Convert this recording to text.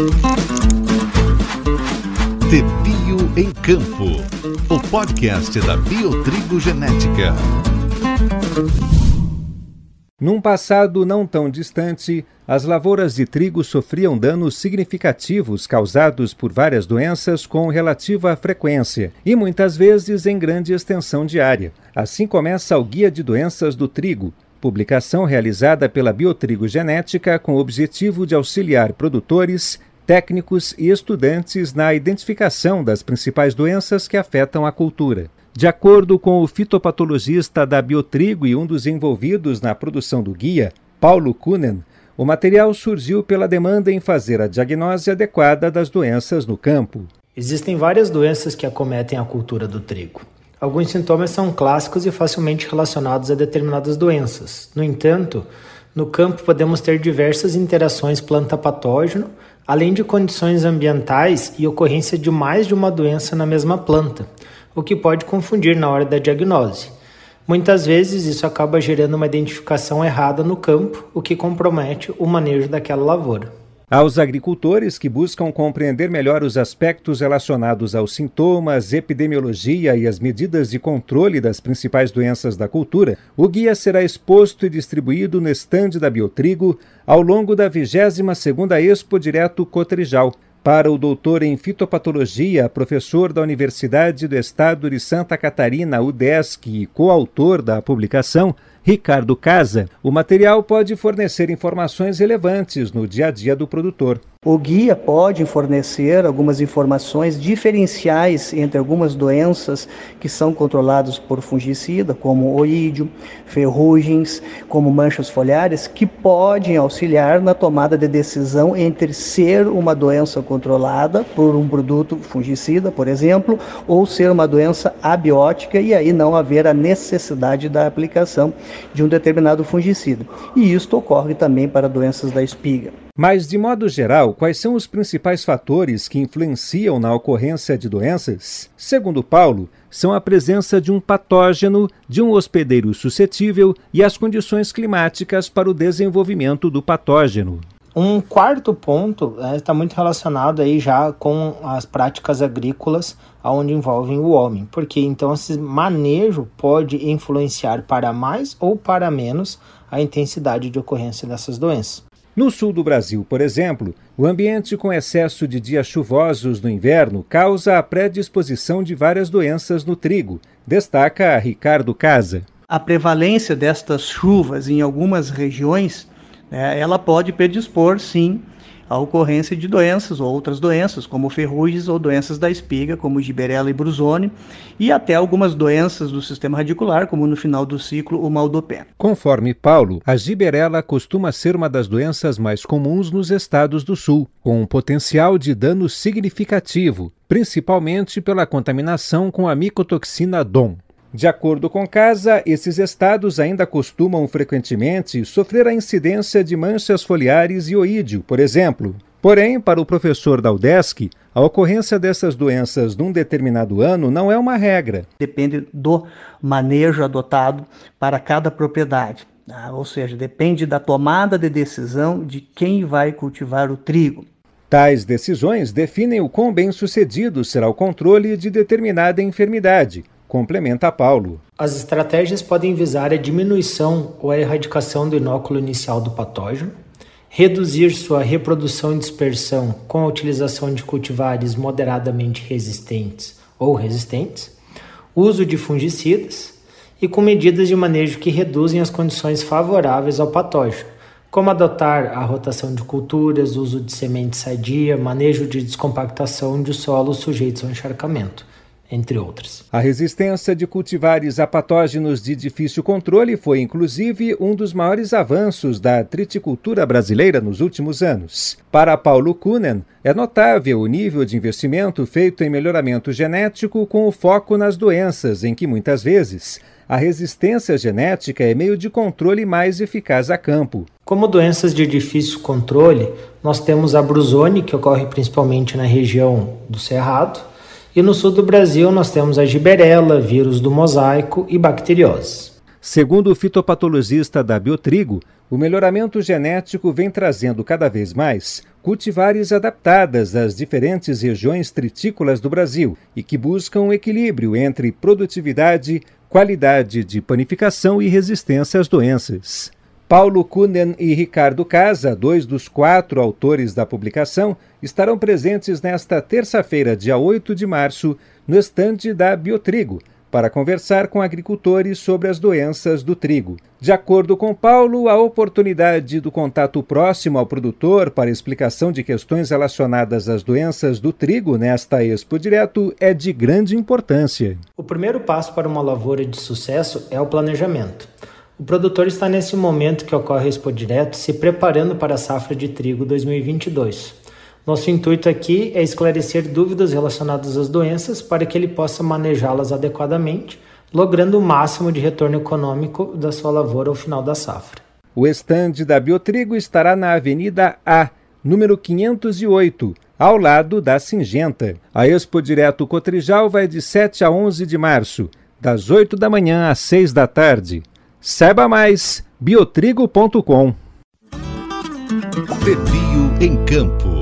De Bio em Campo, o podcast da Biotrigo Genética. Num passado não tão distante, as lavouras de trigo sofriam danos significativos causados por várias doenças com relativa frequência e muitas vezes em grande extensão diária. Assim começa o Guia de Doenças do Trigo, publicação realizada pela Biotrigo Genética com o objetivo de auxiliar produtores, técnicos e estudantes na identificação das principais doenças que afetam a cultura. De acordo com o fitopatologista da Biotrigo e um dos envolvidos na produção do guia, Paulo Kunen, o material surgiu pela demanda em fazer a diagnose adequada das doenças no campo. Existem várias doenças que acometem a cultura do trigo. Alguns sintomas são clássicos e facilmente relacionados a determinadas doenças. No entanto, no campo podemos ter diversas interações planta-patógeno, além de condições ambientais e ocorrência de mais de uma doença na mesma planta o que pode confundir na hora da diagnose. Muitas vezes isso acaba gerando uma identificação errada no campo, o que compromete o manejo daquela lavoura. Aos agricultores que buscam compreender melhor os aspectos relacionados aos sintomas, epidemiologia e as medidas de controle das principais doenças da cultura, o guia será exposto e distribuído no estande da Biotrigo ao longo da 22ª Expo Direto Cotrijal, para o doutor em fitopatologia, professor da Universidade do Estado de Santa Catarina, UDESC, e coautor da publicação, Ricardo Casa, o material pode fornecer informações relevantes no dia a dia do produtor. O guia pode fornecer algumas informações diferenciais entre algumas doenças que são controladas por fungicida, como oídio, ferrugens, como manchas foliares, que podem auxiliar na tomada de decisão entre ser uma doença controlada por um produto fungicida, por exemplo, ou ser uma doença abiótica e aí não haver a necessidade da aplicação de um determinado fungicida. E isto ocorre também para doenças da espiga. Mas, de modo geral, quais são os principais fatores que influenciam na ocorrência de doenças? Segundo Paulo, são a presença de um patógeno, de um hospedeiro suscetível e as condições climáticas para o desenvolvimento do patógeno. Um quarto ponto está é, muito relacionado aí já com as práticas agrícolas onde envolvem o homem, porque então esse manejo pode influenciar para mais ou para menos a intensidade de ocorrência dessas doenças. No sul do Brasil, por exemplo, o ambiente com excesso de dias chuvosos no inverno causa a predisposição de várias doenças no trigo, destaca Ricardo Casa. A prevalência destas chuvas em algumas regiões, né, ela pode predispor, sim, a ocorrência de doenças ou outras doenças, como ferrugens ou doenças da espiga, como giberela e brusone, e até algumas doenças do sistema radicular, como no final do ciclo o mal do pé. Conforme Paulo, a giberela costuma ser uma das doenças mais comuns nos estados do sul, com um potencial de dano significativo, principalmente pela contaminação com a micotoxina DOM. De acordo com Casa, esses estados ainda costumam frequentemente sofrer a incidência de manchas foliares e oídio, por exemplo. Porém, para o professor da UDESC, a ocorrência dessas doenças num determinado ano não é uma regra. Depende do manejo adotado para cada propriedade. Tá? Ou seja, depende da tomada de decisão de quem vai cultivar o trigo. Tais decisões definem o quão bem sucedido será o controle de determinada enfermidade, complementa Paulo. As estratégias podem visar a diminuição ou a erradicação do inóculo inicial do patógeno, reduzir sua reprodução e dispersão com a utilização de cultivares moderadamente resistentes ou resistentes, uso de fungicidas e com medidas de manejo que reduzem as condições favoráveis ao patógeno, como adotar a rotação de culturas, uso de semente sadia, manejo de descompactação de solos sujeitos ao encharcamento entre outras. A resistência de cultivares a patógenos de difícil controle foi, inclusive, um dos maiores avanços da triticultura brasileira nos últimos anos. Para Paulo Kunen, é notável o nível de investimento feito em melhoramento genético com o foco nas doenças, em que muitas vezes a resistência genética é meio de controle mais eficaz a campo. Como doenças de difícil controle, nós temos a brusone, que ocorre principalmente na região do Cerrado, e no sul do Brasil nós temos a giberela, vírus do mosaico e bacterioses. Segundo o fitopatologista da Biotrigo, o melhoramento genético vem trazendo cada vez mais cultivares adaptadas às diferentes regiões tritícolas do Brasil e que buscam um equilíbrio entre produtividade, qualidade de panificação e resistência às doenças. Paulo Kunen e Ricardo Casa, dois dos quatro autores da publicação, estarão presentes nesta terça-feira, dia 8 de março, no estande da Biotrigo, para conversar com agricultores sobre as doenças do trigo. De acordo com Paulo, a oportunidade do contato próximo ao produtor para explicação de questões relacionadas às doenças do trigo nesta Expo Direto é de grande importância. O primeiro passo para uma lavoura de sucesso é o planejamento. O produtor está nesse momento que ocorre a Expo Direto se preparando para a safra de trigo 2022. Nosso intuito aqui é esclarecer dúvidas relacionadas às doenças para que ele possa manejá-las adequadamente, logrando o máximo de retorno econômico da sua lavoura ao final da safra. O estande da Biotrigo estará na Avenida A, número 508, ao lado da Singenta. A Expo Direto Cotrijal vai de 7 a 11 de março, das 8 da manhã às 6 da tarde. Saiba mais biotrigo.com. Pepio em Campo